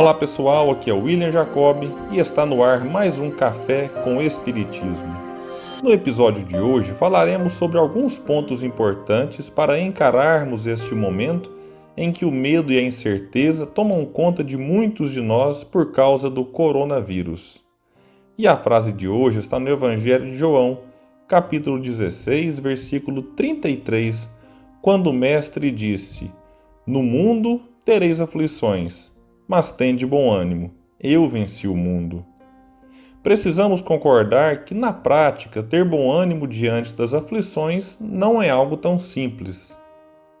Olá pessoal, aqui é o William Jacob e está no ar mais um Café com Espiritismo. No episódio de hoje falaremos sobre alguns pontos importantes para encararmos este momento em que o medo e a incerteza tomam conta de muitos de nós por causa do coronavírus. E a frase de hoje está no Evangelho de João, capítulo 16, versículo 33, quando o Mestre disse: No mundo tereis aflições mas tem de bom ânimo. Eu venci o mundo. Precisamos concordar que, na prática, ter bom ânimo diante das aflições não é algo tão simples.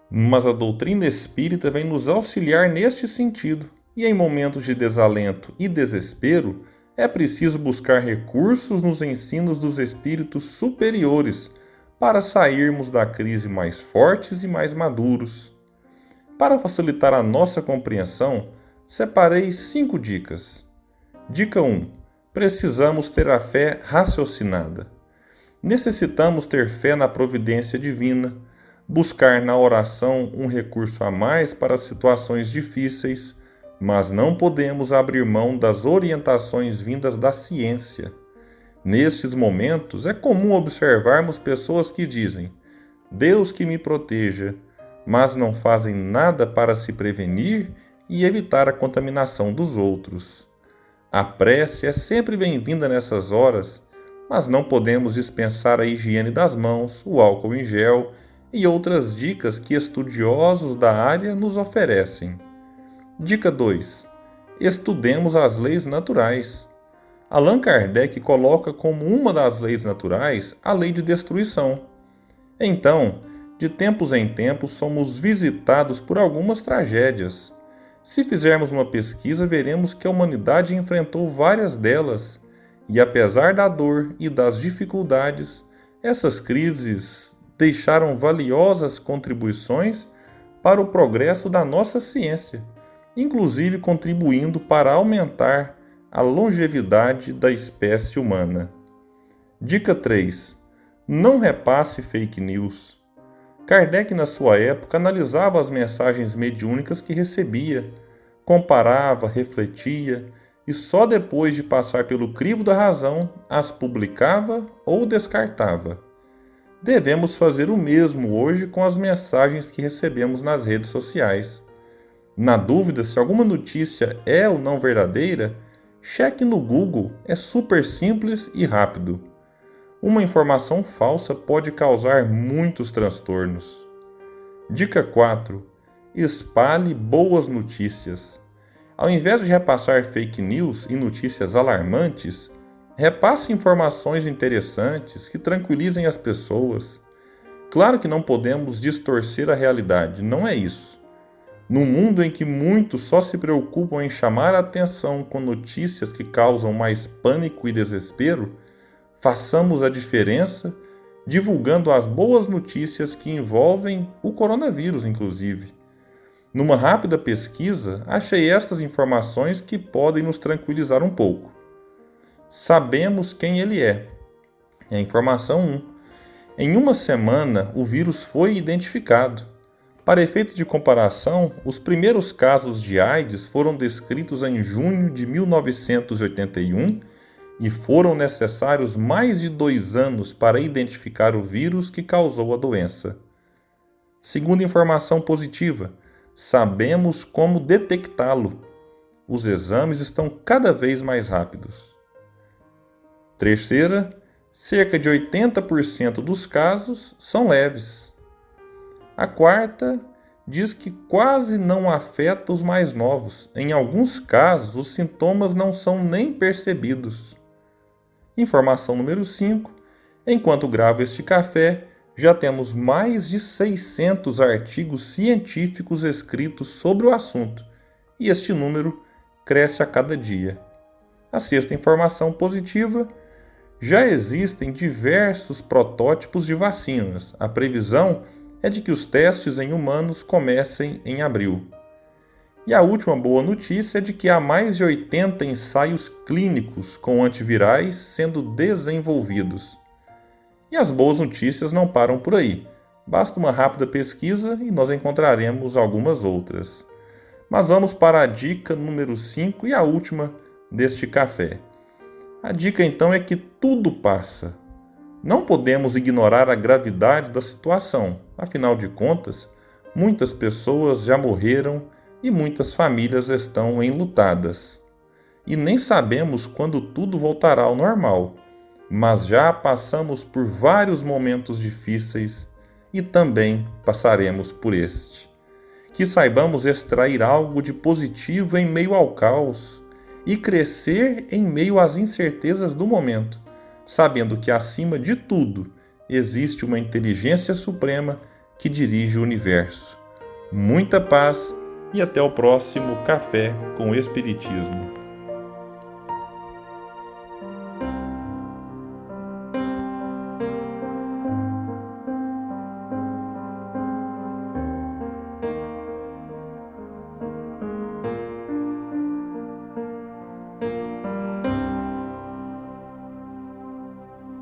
Mas a doutrina espírita vem nos auxiliar neste sentido, e em momentos de desalento e desespero, é preciso buscar recursos nos ensinos dos espíritos superiores para sairmos da crise mais fortes e mais maduros. Para facilitar a nossa compreensão, separei cinco dicas. Dica 1. Precisamos ter a fé raciocinada. Necessitamos ter fé na providência divina, buscar na oração um recurso a mais para situações difíceis, mas não podemos abrir mão das orientações vindas da ciência. Nestes momentos, é comum observarmos pessoas que dizem: Deus que me proteja, mas não fazem nada para se prevenir e evitar a contaminação dos outros. A prece é sempre bem-vinda nessas horas, mas não podemos dispensar a higiene das mãos, o álcool em gel e outras dicas que estudiosos da área nos oferecem. Dica 2. Estudemos as leis naturais. Allan Kardec coloca como uma das leis naturais a lei de destruição. Então, de tempos em tempos somos visitados por algumas tragédias se fizermos uma pesquisa, veremos que a humanidade enfrentou várias delas, e apesar da dor e das dificuldades, essas crises deixaram valiosas contribuições para o progresso da nossa ciência, inclusive contribuindo para aumentar a longevidade da espécie humana. Dica 3. Não repasse fake news. Kardec, na sua época, analisava as mensagens mediúnicas que recebia, comparava, refletia e só depois de passar pelo crivo da razão as publicava ou descartava. Devemos fazer o mesmo hoje com as mensagens que recebemos nas redes sociais. Na dúvida se alguma notícia é ou não verdadeira, cheque no Google, é super simples e rápido uma informação falsa pode causar muitos transtornos. Dica 4. Espalhe boas notícias. Ao invés de repassar fake news e notícias alarmantes, repasse informações interessantes que tranquilizem as pessoas. Claro que não podemos distorcer a realidade, não é isso. Num mundo em que muitos só se preocupam em chamar a atenção com notícias que causam mais pânico e desespero, façamos a diferença divulgando as boas notícias que envolvem o coronavírus, inclusive. Numa rápida pesquisa, achei estas informações que podem nos tranquilizar um pouco. Sabemos quem ele é. É a informação 1. Em uma semana, o vírus foi identificado. Para efeito de comparação, os primeiros casos de AIDS foram descritos em junho de 1981 e foram necessários mais de dois anos para identificar o vírus que causou a doença. Segunda informação positiva, sabemos como detectá-lo. Os exames estão cada vez mais rápidos. Terceira, cerca de 80% dos casos são leves. A quarta diz que quase não afeta os mais novos. Em alguns casos, os sintomas não são nem percebidos. Informação número 5. Enquanto gravo este café, já temos mais de 600 artigos científicos escritos sobre o assunto, e este número cresce a cada dia. A sexta informação positiva: já existem diversos protótipos de vacinas. A previsão é de que os testes em humanos comecem em abril. E a última boa notícia é de que há mais de 80 ensaios clínicos com antivirais sendo desenvolvidos. E as boas notícias não param por aí. Basta uma rápida pesquisa e nós encontraremos algumas outras. Mas vamos para a dica número 5 e a última deste café. A dica então é que tudo passa. Não podemos ignorar a gravidade da situação, afinal de contas, muitas pessoas já morreram e muitas famílias estão enlutadas. E nem sabemos quando tudo voltará ao normal, mas já passamos por vários momentos difíceis e também passaremos por este. Que saibamos extrair algo de positivo em meio ao caos e crescer em meio às incertezas do momento, sabendo que acima de tudo existe uma inteligência suprema que dirige o universo. Muita paz e até o próximo Café com Espiritismo.